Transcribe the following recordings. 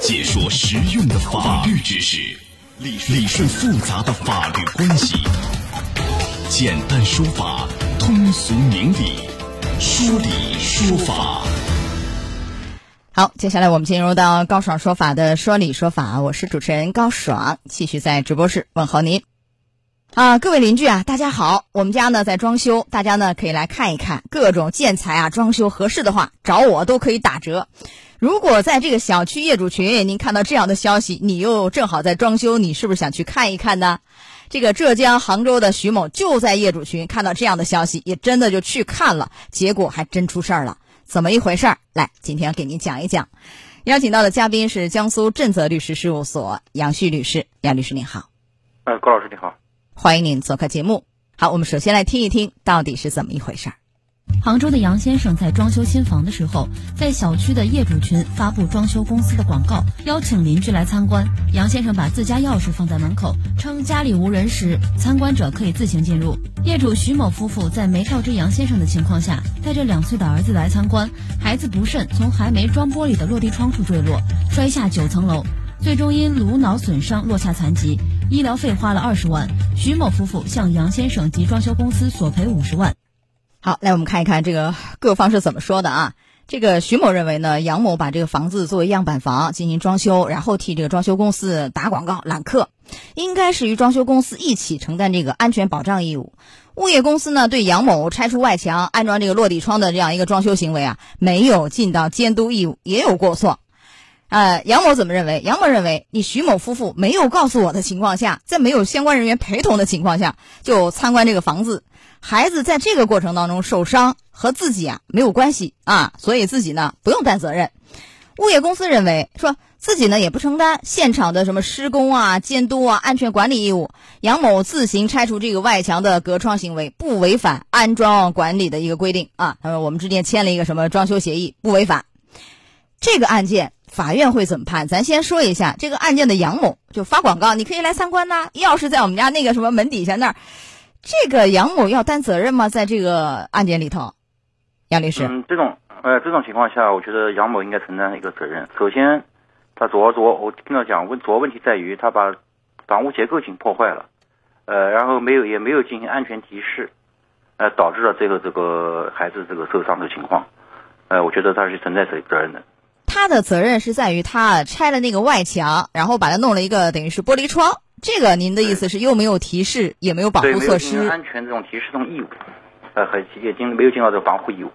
解说实用的法律知识，理理顺复杂的法律关系，简单说法，通俗明理，说理说法。好，接下来我们进入到高爽说法的说理说法，我是主持人高爽，继续在直播室问候您。啊，各位邻居啊，大家好，我们家呢在装修，大家呢可以来看一看各种建材啊，装修合适的话找我都可以打折。如果在这个小区业主群，您看到这样的消息，你又正好在装修，你是不是想去看一看呢？这个浙江杭州的徐某就在业主群看到这样的消息，也真的就去看了，结果还真出事儿了。怎么一回事儿？来，今天给您讲一讲。邀请到的嘉宾是江苏正泽律师事务所杨旭律师，杨律师您好。哎，高老师你好，欢迎您做客节目。好，我们首先来听一听到底是怎么一回事儿。杭州的杨先生在装修新房的时候，在小区的业主群发布装修公司的广告，邀请邻居来参观。杨先生把自家钥匙放在门口，称家里无人时，参观者可以自行进入。业主徐某夫妇在没告知杨先生的情况下，带着两岁的儿子来参观，孩子不慎从还没装玻璃的落地窗处坠落，摔下九层楼，最终因颅脑损伤落下残疾，医疗费花了二十万。徐某夫妇向杨先生及装修公司索赔五十万。好，来我们看一看这个各方是怎么说的啊。这个徐某认为呢，杨某把这个房子作为样板房进行装修，然后替这个装修公司打广告揽客，应该是与装修公司一起承担这个安全保障义务。物业公司呢，对杨某拆除外墙、安装这个落地窗的这样一个装修行为啊，没有尽到监督义务，也有过错。呃，杨某怎么认为？杨某认为，你徐某夫妇没有告诉我的情况下，在没有相关人员陪同的情况下就参观这个房子，孩子在这个过程当中受伤和自己啊没有关系啊，所以自己呢不用担责任。物业公司认为，说自己呢也不承担现场的什么施工啊、监督啊、安全管理义务。杨某自行拆除这个外墙的隔窗行为不违反安装管理的一个规定啊。他说我们之间签了一个什么装修协议，不违反。这个案件。法院会怎么判？咱先说一下这个案件的杨某就发广告，你可以来参观呐。钥匙在我们家那个什么门底下那儿，这个杨某要担责任吗？在这个案件里头，杨律师，嗯，这种呃这种情况下，我觉得杨某应该承担一个责任。首先，他主要主要我听到讲问主要问题在于他把房屋结构性破坏了，呃，然后没有也没有进行安全提示，呃，导致了最后这个孩子这个受伤的情况，呃，我觉得他是存在责责任的。他的责任是在于他拆了那个外墙，然后把它弄了一个等于是玻璃窗。这个您的意思是又没有提示，也没有保护措施，安全这种提示这种义务，呃，和也尽没有尽到这个防护义务。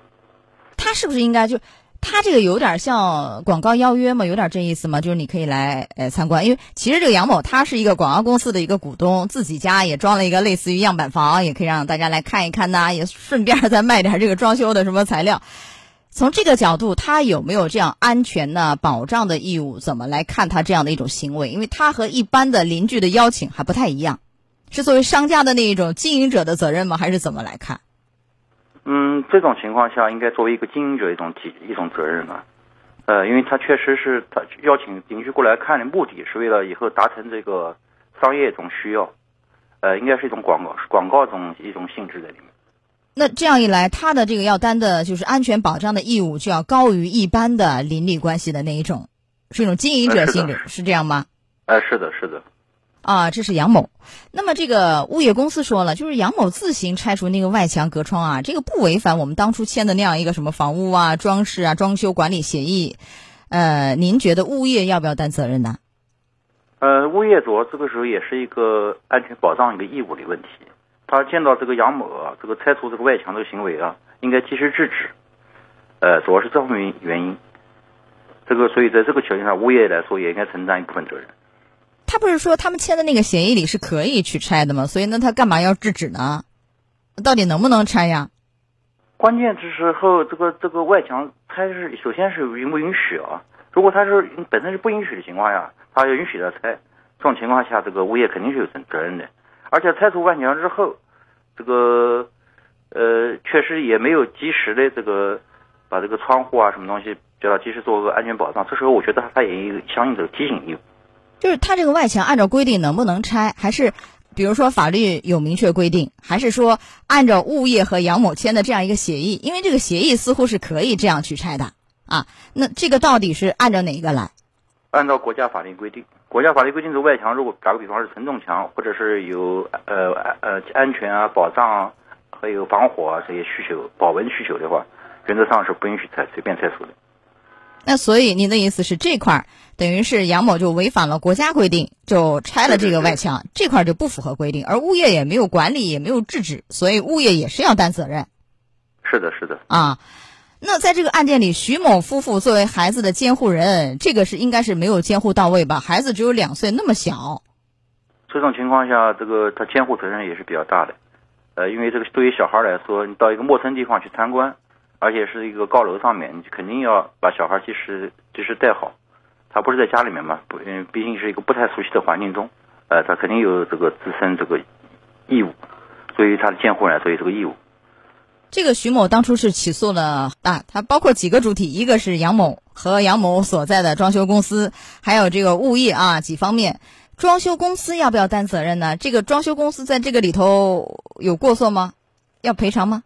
他是不是应该就他这个有点像广告邀约嘛？有点这意思嘛？就是你可以来呃参观，因为其实这个杨某他是一个广告公司的一个股东，自己家也装了一个类似于样板房，也可以让大家来看一看呐，也顺便再卖点这个装修的什么材料。从这个角度，他有没有这样安全呢保障的义务？怎么来看他这样的一种行为？因为他和一般的邻居的邀请还不太一样，是作为商家的那一种经营者的责任吗？还是怎么来看？嗯，这种情况下应该作为一个经营者一种体一种责任啊。呃，因为他确实是他邀请邻居过来看的目的是为了以后达成这个商业一种需要，呃，应该是一种广告广告中一种性质在里面。那这样一来，他的这个要担的就是安全保障的义务就要高于一般的邻里关系的那一种，是一种经营者性质，是这样吗？哎，是的，是的。啊，这是杨某。那么这个物业公司说了，就是杨某自行拆除那个外墙隔窗啊，这个不违反我们当初签的那样一个什么房屋啊、装饰啊、装修管理协议。呃，您觉得物业要不要担责任呢？呃，物业主要这个时候也是一个安全保障一个义务的问题。他见到这个杨某啊，这个拆除这个外墙这个行为啊，应该及时制止。呃，主要是这方面原因。这个，所以在这个条件下，物业来说也应该承担一部分责任。他不是说他们签的那个协议里是可以去拆的吗？所以那他干嘛要制止呢？到底能不能拆呀？关键这时候，这个这个外墙拆是首先是允不允许啊？如果他是本身是不允许的情况下，他要允许他拆，这种情况下，这个物业肯定是有责责任的。而且拆除外墙之后，这个呃，确实也没有及时的这个把这个窗户啊什么东西叫他及时做个安全保障。这时候我觉得他也有相应的提醒义务。就是他这个外墙按照规定能不能拆，还是比如说法律有明确规定，还是说按照物业和杨某签的这样一个协议？因为这个协议似乎是可以这样去拆的啊。那这个到底是按照哪一个来？按照国家法律规定，国家法律规定，这外墙如果打个比方是承重墙，或者是有呃呃安全啊、保障啊，还有防火啊这些需求、保温需求的话，原则上是不允许拆随便拆除的。那所以您的意思是这块儿等于是杨某就违反了国家规定，就拆了这个外墙，这块儿就不符合规定，而物业也没有管理，也没有制止，所以物业也是要担责任。是的，是的。啊，那在这个案件里，徐某夫妇作为孩子的监护人，这个是应该是没有监护到位吧？孩子只有两岁，那么小。这种情况下，这个他监护责任也是比较大的。呃，因为这个对于小孩来说，你到一个陌生地方去参观。而且是一个高楼上面，你肯定要把小孩及时及时带好。他不是在家里面嘛，不，嗯，毕竟是一个不太熟悉的环境中，呃，他肯定有这个自身这个义务，对于他的监护人，所以这个义务。这个徐某当初是起诉了啊，他包括几个主体，一个是杨某和杨某所在的装修公司，还有这个物业啊几方面。装修公司要不要担责任呢？这个装修公司在这个里头有过错吗？要赔偿吗？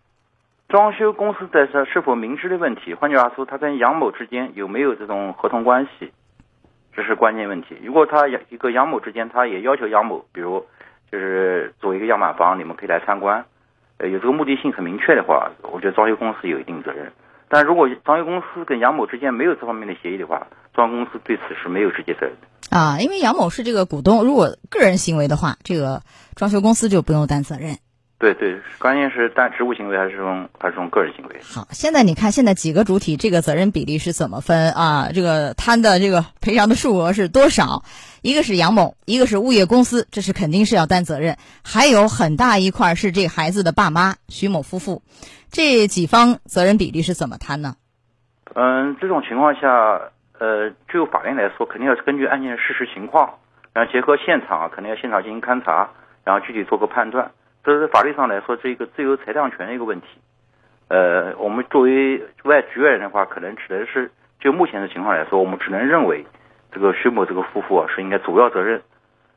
装修公司在这是否明知的问题，换句话说，他跟杨某之间有没有这种合同关系，这是关键问题。如果他一个杨某之间，他也要求杨某，比如就是做一个样板房，你们可以来参观，呃，有这个目的性很明确的话，我觉得装修公司有一定责任。但如果装修公司跟杨某之间没有这方面的协议的话，装修公司对此是没有直接责任的。啊，因为杨某是这个股东，如果个人行为的话，这个装修公司就不用担责任。对对，关键是担职务行为还是这种还是这种个人行为？好，现在你看，现在几个主体这个责任比例是怎么分啊？这个摊的这个赔偿的数额是多少？一个是杨某，一个是物业公司，这是肯定是要担责任。还有很大一块是这孩子的爸妈徐某夫妇，这几方责任比例是怎么摊呢？嗯，这种情况下，呃，就法院来说，肯定要根据案件的事实情况，然后结合现场，肯定要现场进行勘查，然后具体做个判断。这是法律上来说，这一个自由裁量权的一个问题。呃，我们作为外局外人的话，可能只能是就目前的情况来说，我们只能认为这个徐某这个夫妇是应该主要责任，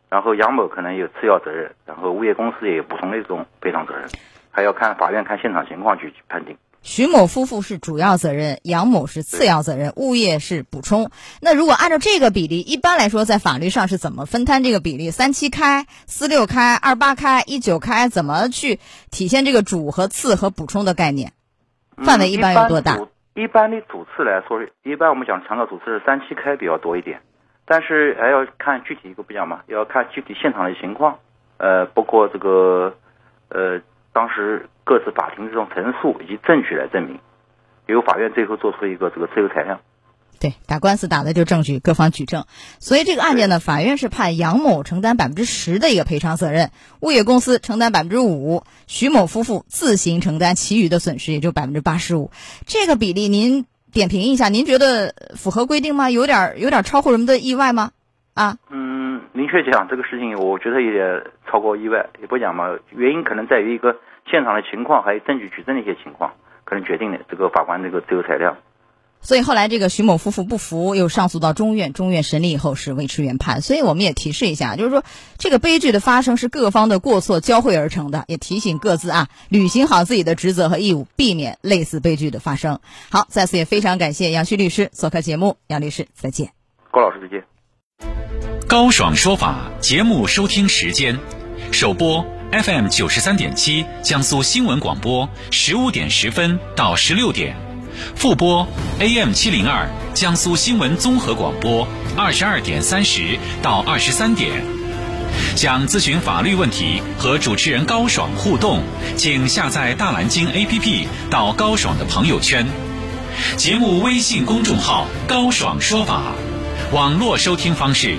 然后杨某可能有次要责任，然后物业公司也有补充的一种赔偿责任，还要看法院看现场情况去判定。徐某夫妇是主要责任，杨某是次要责任，物业是补充。那如果按照这个比例，一般来说在法律上是怎么分摊这个比例？三七开、四六开、二八开、一九开，怎么去体现这个主和次和补充的概念？范围一般有多大？一般的主次来说，一般我们讲强调主次是三七开比较多一点，但是还要看具体一个不讲嘛，要看具体现场的情况，呃，包括这个，呃。当时各自法庭这种陈述以及证据来证明，由法院最后做出一个这个自由裁量。对，打官司打的就证据，各方举证。所以这个案件呢，法院是判杨某承担百分之十的一个赔偿责任，物业公司承担百分之五，徐某夫妇自行承担其余的损失，也就百分之八十五。这个比例您点评一下，您觉得符合规定吗？有点有点超乎人们的意外吗？啊？嗯。明确讲这个事情，我觉得有点超过意外，也不讲嘛。原因可能在于一个现场的情况，还有证据举证的一些情况，可能决定了这个法官这个自由裁量。所以后来这个徐某夫妇不服，又上诉到中院，中院审理以后是维持原判。所以我们也提示一下，就是说这个悲剧的发生是各方的过错交汇而成的，也提醒各自啊，履行好自己的职责和义务，避免类似悲剧的发生。好，再次也非常感谢杨旭律师做客节目，杨律师再见，高老师再见。高爽说法节目收听时间：首播 FM 九十三点七，江苏新闻广播十五点十分到十六点；复播 AM 七零二，江苏新闻综合广播二十二点三十到二十三点。想咨询法律问题和主持人高爽互动，请下载大蓝鲸 APP 到高爽的朋友圈。节目微信公众号“高爽说法”。网络收听方式：